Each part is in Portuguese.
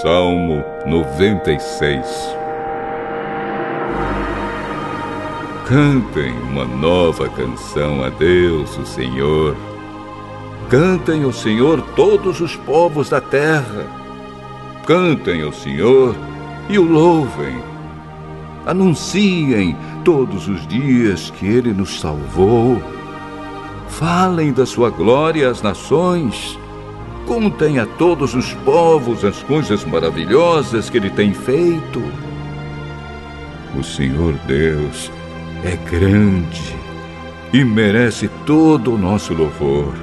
Salmo 96 Cantem uma nova canção a Deus, o Senhor. Cantem ao Senhor todos os povos da terra. Cantem ao Senhor e o louvem. Anunciem todos os dias que Ele nos salvou. Falem da sua glória às nações Contem a todos os povos as coisas maravilhosas que ele tem feito. O Senhor Deus é grande e merece todo o nosso louvor.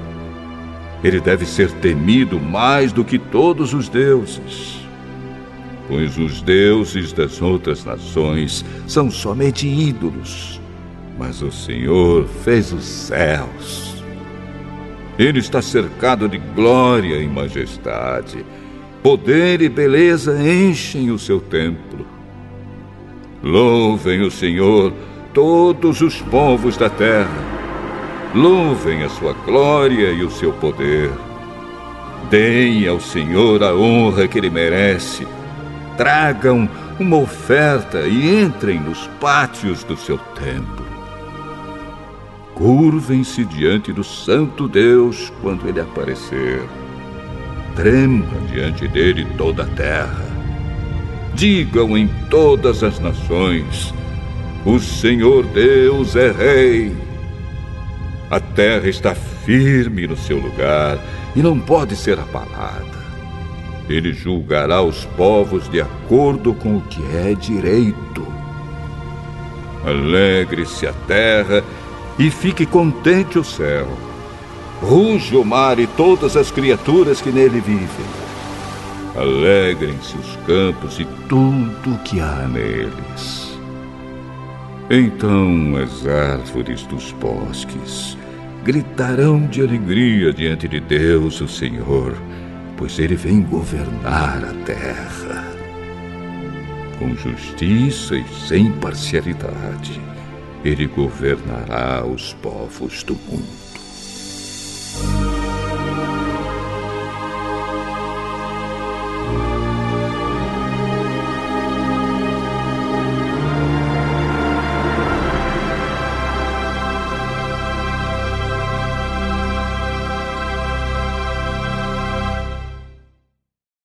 Ele deve ser temido mais do que todos os deuses. Pois os deuses das outras nações são somente ídolos, mas o Senhor fez os céus. Ele está cercado de glória e majestade. Poder e beleza enchem o seu templo. Louvem o Senhor todos os povos da terra. Louvem a sua glória e o seu poder. Deem ao Senhor a honra que ele merece. Tragam uma oferta e entrem nos pátios do seu templo. Curvem-se diante do Santo Deus quando ele aparecer. Trema diante dele toda a terra. Digam em todas as nações: O Senhor Deus é Rei. A terra está firme no seu lugar e não pode ser abalada. Ele julgará os povos de acordo com o que é direito. Alegre-se a terra e fique contente o céu. Ruge o mar e todas as criaturas que nele vivem. Alegrem-se os campos e tudo o que há neles. Então as árvores dos bosques gritarão de alegria diante de Deus, o Senhor, pois ele vem governar a terra. Com justiça e sem parcialidade ele governará os povos do mundo.